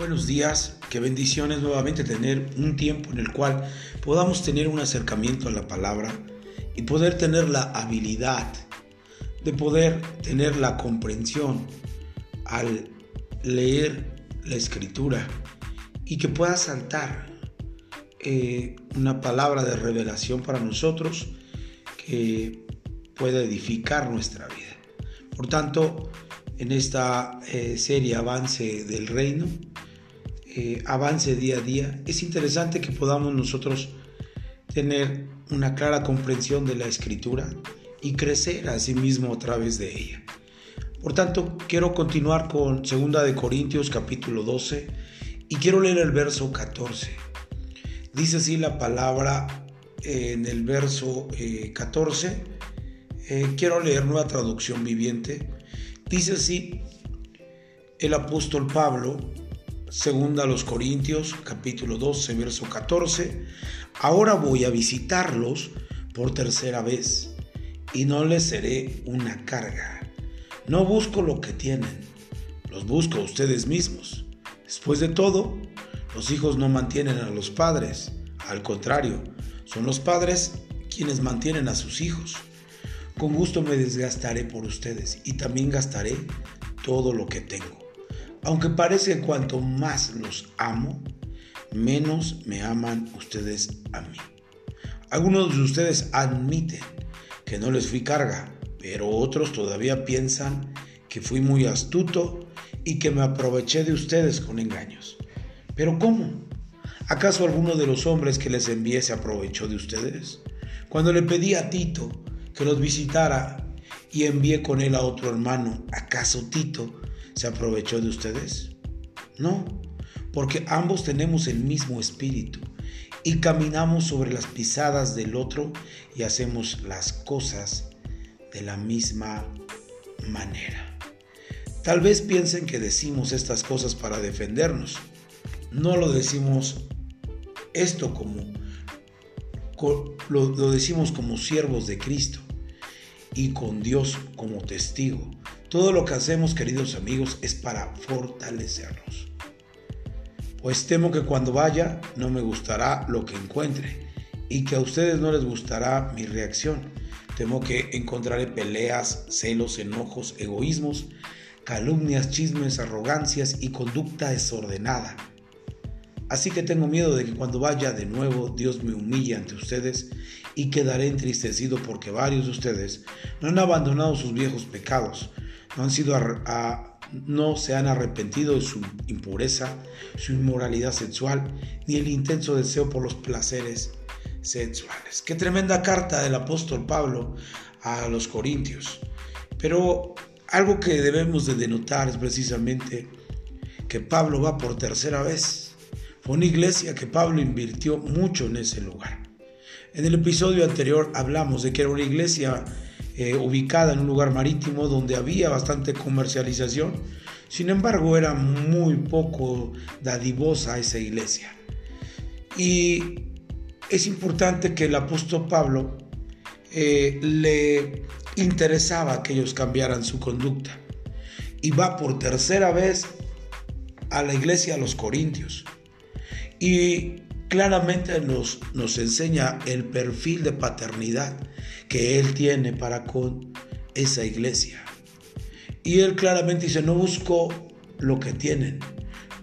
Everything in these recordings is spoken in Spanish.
Buenos días, qué bendiciones nuevamente tener un tiempo en el cual podamos tener un acercamiento a la palabra y poder tener la habilidad de poder tener la comprensión al leer la escritura y que pueda saltar eh, una palabra de revelación para nosotros que pueda edificar nuestra vida. Por tanto, en esta eh, serie Avance del Reino, eh, avance día a día, es interesante que podamos nosotros tener una clara comprensión de la escritura y crecer a sí mismo a través de ella. Por tanto, quiero continuar con 2 de Corintios capítulo 12 y quiero leer el verso 14. Dice así la palabra eh, en el verso 14. quiero leer nueva traducción viviente Dice así el apóstol Pablo, segunda a los Corintios, capítulo 12, verso 14, ahora voy a visitarlos por tercera vez y no les seré una carga. No busco lo que tienen, los busco a ustedes mismos. Después de todo, los hijos no mantienen a los padres, al contrario, son los padres quienes mantienen a sus hijos. Con gusto me desgastaré por ustedes y también gastaré todo lo que tengo. Aunque parece que cuanto más los amo, menos me aman ustedes a mí. Algunos de ustedes admiten que no les fui carga, pero otros todavía piensan que fui muy astuto y que me aproveché de ustedes con engaños. ¿Pero cómo? ¿Acaso alguno de los hombres que les envié se aprovechó de ustedes? Cuando le pedí a Tito que los visitara y envié con él a otro hermano, ¿acaso Tito se aprovechó de ustedes? No, porque ambos tenemos el mismo espíritu y caminamos sobre las pisadas del otro y hacemos las cosas de la misma manera. Tal vez piensen que decimos estas cosas para defendernos. No lo decimos esto como lo, decimos como siervos de Cristo y con Dios como testigo. Todo lo que hacemos, queridos amigos, es para fortalecernos. Pues temo que cuando vaya no me gustará lo que encuentre y que a ustedes no les gustará mi reacción. Temo que encontraré peleas, celos, enojos, egoísmos, calumnias, chismes, arrogancias y conducta desordenada Así que tengo miedo de que cuando vaya de nuevo Dios me humille ante ustedes y quedaré entristecido porque varios de ustedes no han abandonado sus viejos pecados, no, han sido no se han arrepentido de su impureza, su inmoralidad sexual, ni el intenso deseo por los placeres sexuales. Qué tremenda carta del apóstol Pablo a los Corintios. Pero algo que debemos de denotar es precisamente que Pablo va por tercera vez fue una iglesia que Pablo invirtió mucho en ese lugar. En el episodio anterior hablamos de que era una iglesia eh, ubicada en un lugar marítimo donde había bastante comercialización, sin embargo era muy poco dadivosa esa iglesia. Y es importante que el apóstol Pablo eh, le interesaba que ellos cambiaran su conducta. Y va por tercera vez a la iglesia a los Corintios. Y claramente nos, nos enseña el perfil de paternidad que Él tiene para con esa iglesia. Y Él claramente dice, no busco lo que tienen,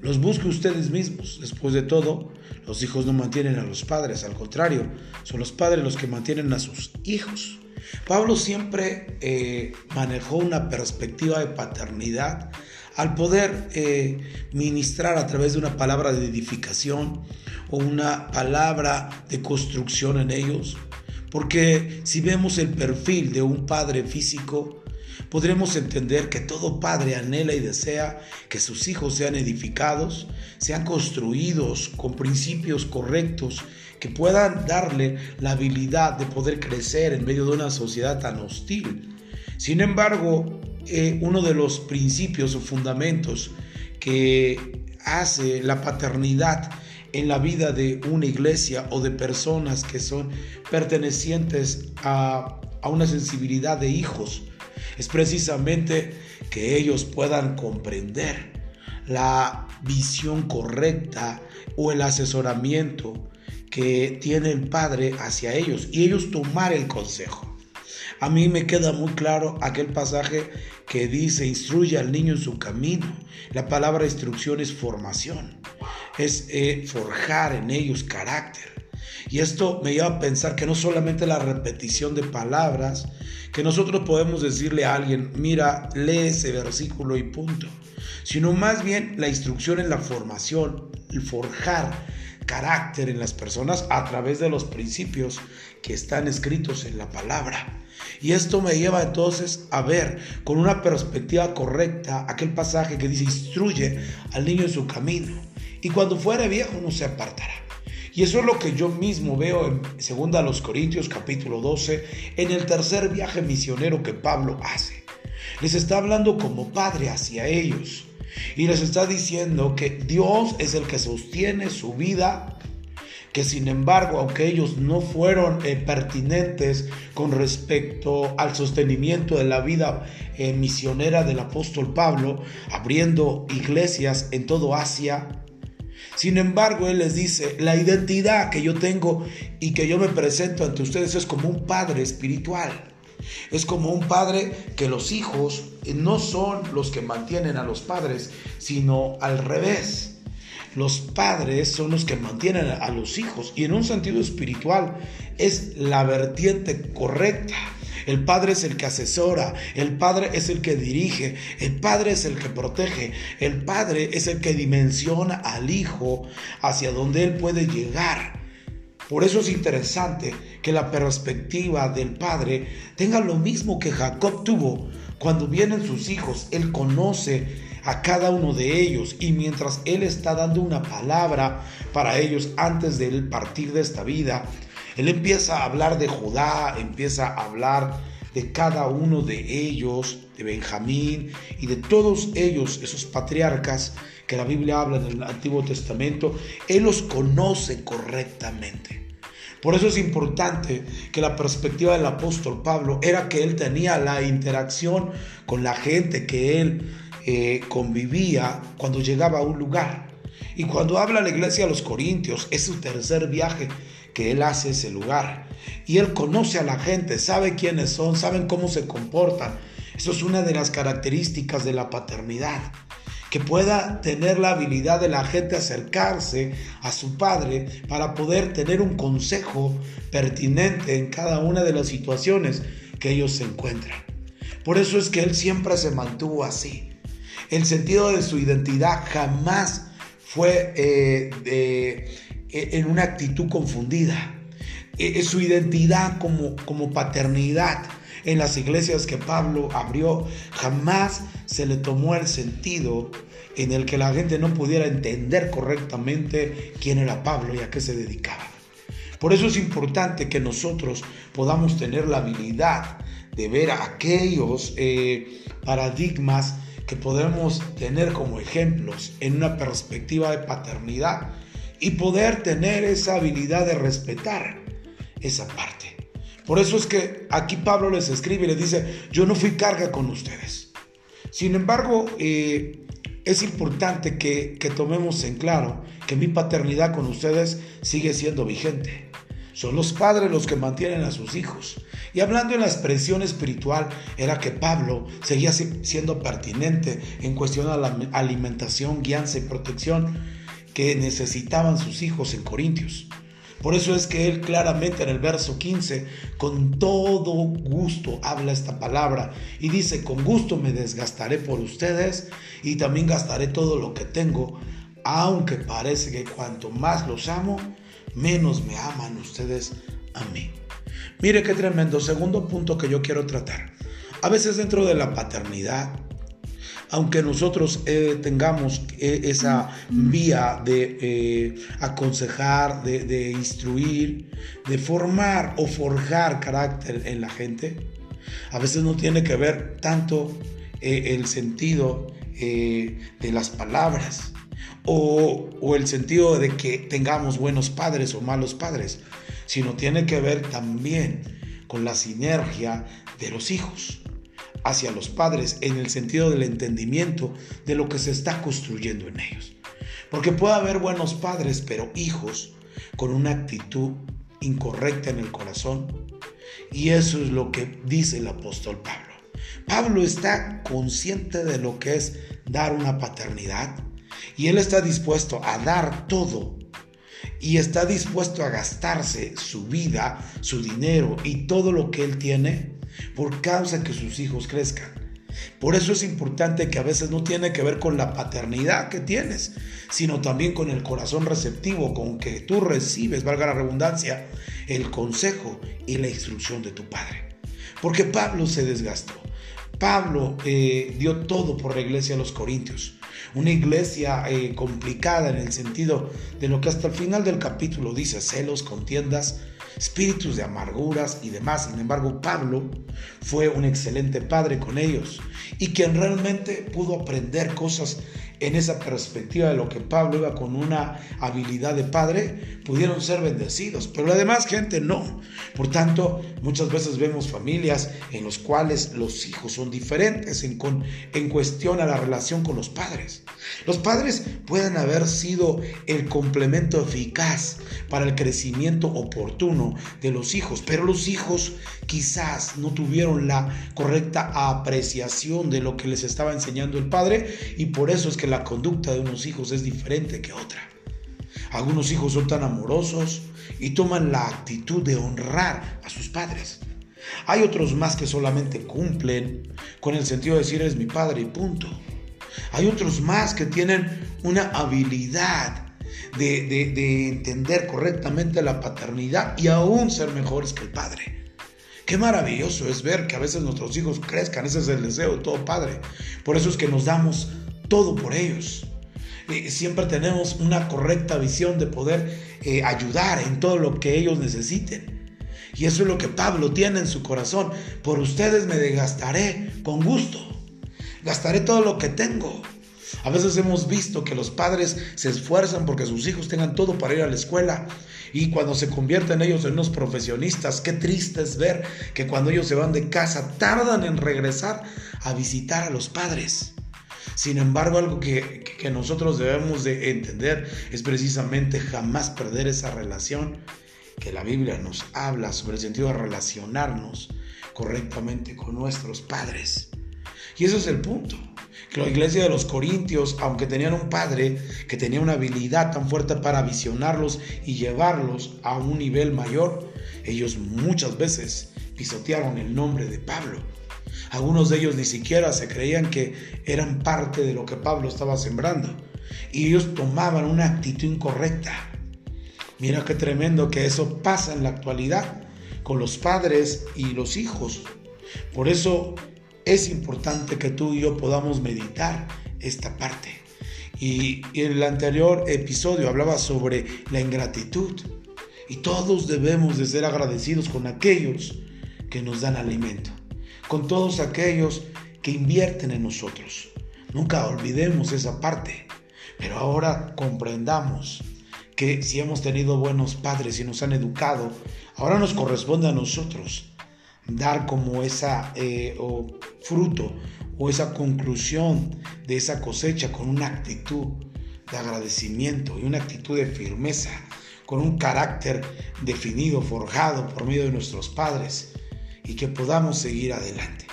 los busco ustedes mismos. Después de todo, los hijos no mantienen a los padres, al contrario, son los padres los que mantienen a sus hijos. Pablo siempre eh, manejó una perspectiva de paternidad al poder eh, ministrar a través de una palabra de edificación o una palabra de construcción en ellos. Porque si vemos el perfil de un padre físico, podremos entender que todo padre anhela y desea que sus hijos sean edificados, sean construidos con principios correctos, que puedan darle la habilidad de poder crecer en medio de una sociedad tan hostil. Sin embargo, eh, uno de los principios o fundamentos que hace la paternidad en la vida de una iglesia o de personas que son pertenecientes a, a una sensibilidad de hijos es precisamente que ellos puedan comprender la visión correcta o el asesoramiento que tiene el padre hacia ellos y ellos tomar el consejo. A mí me queda muy claro aquel pasaje que dice, instruye al niño en su camino. La palabra instrucción es formación, es eh, forjar en ellos carácter. Y esto me lleva a pensar que no solamente la repetición de palabras, que nosotros podemos decirle a alguien, mira, lee ese versículo y punto, sino más bien la instrucción en la formación, el forjar carácter en las personas a través de los principios que están escritos en la palabra. Y esto me lleva entonces a ver con una perspectiva correcta aquel pasaje que dice, instruye al niño en su camino, y cuando fuere viejo no se apartará. Y eso es lo que yo mismo veo en 2 los Corintios capítulo 12, en el tercer viaje misionero que Pablo hace. Les está hablando como padre hacia ellos y les está diciendo que Dios es el que sostiene su vida, que sin embargo, aunque ellos no fueron eh, pertinentes con respecto al sostenimiento de la vida eh, misionera del apóstol Pablo, abriendo iglesias en todo Asia, sin embargo, Él les dice, la identidad que yo tengo y que yo me presento ante ustedes es como un padre espiritual. Es como un padre que los hijos no son los que mantienen a los padres, sino al revés. Los padres son los que mantienen a los hijos y en un sentido espiritual es la vertiente correcta. El Padre es el que asesora, el Padre es el que dirige, el Padre es el que protege, el Padre es el que dimensiona al Hijo hacia donde Él puede llegar. Por eso es interesante que la perspectiva del Padre tenga lo mismo que Jacob tuvo cuando vienen sus hijos. Él conoce a cada uno de ellos y mientras Él está dando una palabra para ellos antes de él partir de esta vida, Él empieza a hablar de Judá, empieza a hablar de cada uno de ellos, de Benjamín y de todos ellos, esos patriarcas que la Biblia habla en el Antiguo Testamento, Él los conoce correctamente. Por eso es importante que la perspectiva del apóstol Pablo era que él tenía la interacción con la gente que él eh, convivía cuando llegaba a un lugar. Y cuando habla la iglesia a los Corintios, es su tercer viaje que él hace ese lugar. Y él conoce a la gente, sabe quiénes son, saben cómo se comportan. Eso es una de las características de la paternidad que pueda tener la habilidad de la gente acercarse a su padre para poder tener un consejo pertinente en cada una de las situaciones que ellos se encuentran. Por eso es que él siempre se mantuvo así. El sentido de su identidad jamás fue eh, en una actitud confundida. E, su identidad como, como paternidad en las iglesias que Pablo abrió, jamás se le tomó el sentido en el que la gente no pudiera entender correctamente quién era Pablo y a qué se dedicaba. Por eso es importante que nosotros podamos tener la habilidad de ver aquellos eh, paradigmas que podemos tener como ejemplos en una perspectiva de paternidad y poder tener esa habilidad de respetar esa parte. Por eso es que aquí Pablo les escribe y les dice, yo no fui carga con ustedes. Sin embargo, eh, es importante que, que tomemos en claro que mi paternidad con ustedes sigue siendo vigente. Son los padres los que mantienen a sus hijos. Y hablando en la expresión espiritual, era que Pablo seguía siendo pertinente en cuestión a la alimentación, guianza y protección que necesitaban sus hijos en Corintios. Por eso es que él claramente en el verso 15, con todo gusto habla esta palabra y dice, con gusto me desgastaré por ustedes y también gastaré todo lo que tengo, aunque parece que cuanto más los amo, menos me aman ustedes a mí. Mire qué tremendo. Segundo punto que yo quiero tratar. A veces dentro de la paternidad aunque nosotros eh, tengamos eh, esa vía de eh, aconsejar, de, instruir, de formar o forjar carácter en la gente, a veces no tiene que ver tanto el sentido de las palabras o, o el sentido de que tengamos buenos padres o malos padres, sino tiene que ver también con la sinergia de los hijos. Hacia los padres en el sentido del entendimiento de lo que se está construyendo en ellos. Porque puede haber buenos padres, pero hijos con una actitud incorrecta en el corazón. Y eso es lo que dice el apóstol Pablo. Pablo está consciente de lo que es dar una paternidad y él está dispuesto a dar todo y está dispuesto a gastarse su vida, su dinero y todo lo que él tiene por causa que sus hijos crezcan. Por eso es importante que a veces no tiene que ver con la paternidad que tienes, sino también con el corazón receptivo, con que tú recibes, valga la redundancia, el consejo y la instrucción de tu padre. Porque Pablo se desgastó. Pablo eh, dio todo por la iglesia de los Corintios. Una iglesia eh, complicada en el sentido de lo que hasta el final del capítulo dice, celos, contiendas, espíritus de amarguras y demás. Sin embargo, Pablo fue un excelente padre con ellos y quien realmente pudo aprender cosas en esa perspectiva de lo que Pablo iba con una habilidad de padre, pudieron ser bendecidos, pero la demás gente no. Por tanto, muchas veces vemos familias en las cuales los hijos son diferentes en, en cuestión a la relación con los padres. Los padres pueden haber sido el complemento eficaz para el crecimiento oportuno de los hijos, pero los hijos quizás no tuvieron la correcta apreciación de lo que les estaba enseñando el padre y por eso es que la conducta de unos hijos es diferente que otra. Algunos hijos son tan amorosos y toman la actitud de honrar a sus padres. Hay otros más que solamente cumplen con el sentido de decir eres mi padre y punto. Hay otros más que tienen una habilidad de, de, entender correctamente la paternidad y aún ser mejores que el padre. Qué maravilloso es ver que a veces nuestros hijos crezcan, ese es el deseo de todo padre. Por eso es que nos damos todo por ellos. siempre tenemos una correcta visión de poder eh, ayudar en todo lo que ellos necesiten. Y eso es lo que Pablo tiene en su corazón. Por ustedes me desgastaré con gusto. Gastaré todo lo que tengo. A veces hemos visto que los padres se esfuerzan porque sus hijos tengan todo para ir a la escuela. Y cuando se convierten ellos en unos profesionistas, qué triste es ver que cuando ellos se van de casa tardan en regresar a visitar a los padres. Sin embargo, algo que, nosotros debemos de entender es precisamente jamás perder esa relación que la Biblia nos habla sobre el sentido de relacionarnos correctamente con nuestros padres. Y ese es el punto. Que la iglesia de los Corintios, aunque tenían un padre que tenía una habilidad tan fuerte para visionarlos y llevarlos a un nivel mayor, ellos muchas veces pisotearon el nombre de Pablo. Algunos de ellos ni siquiera se creían que eran parte de lo que Pablo estaba sembrando. Y ellos tomaban una actitud incorrecta. Mira qué tremendo que eso pasa en la actualidad con los padres y los hijos. Por eso es importante que tú y yo podamos meditar esta parte. Y, en el anterior episodio hablaba sobre la ingratitud. Y todos debemos de ser agradecidos con aquellos que nos dan alimento con todos aquellos que invierten en nosotros. Nunca olvidemos esa parte, pero ahora comprendamos que si hemos tenido buenos padres y nos han educado, ahora nos corresponde a nosotros dar como esa eh, fruto o esa conclusión de esa cosecha con una actitud de agradecimiento y una actitud de firmeza, con un carácter definido, forjado por medio de nuestros padres y que podamos seguir adelante.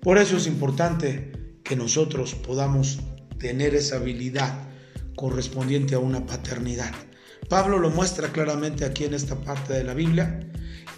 Por eso es importante que nosotros podamos tener esa habilidad correspondiente a una paternidad. Pablo lo muestra claramente aquí en esta parte de la Biblia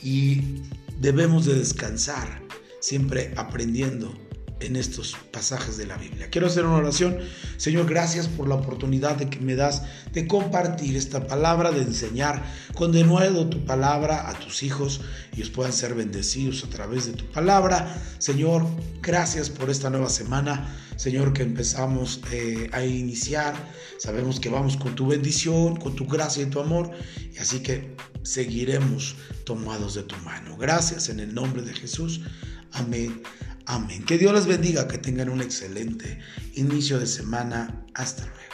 y debemos de descansar siempre aprendiendo en estos pasajes de la Biblia. Quiero hacer una oración. Señor, gracias por la oportunidad de que me das de compartir esta palabra, de enseñar con de nuevo tu palabra a tus hijos. y Ellos puedan ser bendecidos a través de tu palabra. Señor, gracias por esta nueva semana. Señor, que empezamos eh, a iniciar. Sabemos que vamos con tu bendición, con tu gracia y tu amor. Y así que seguiremos tomados de tu mano. Gracias en el nombre de Jesús. Amén. Amén. Que Dios les bendiga, que tengan un excelente inicio de semana. Hasta luego.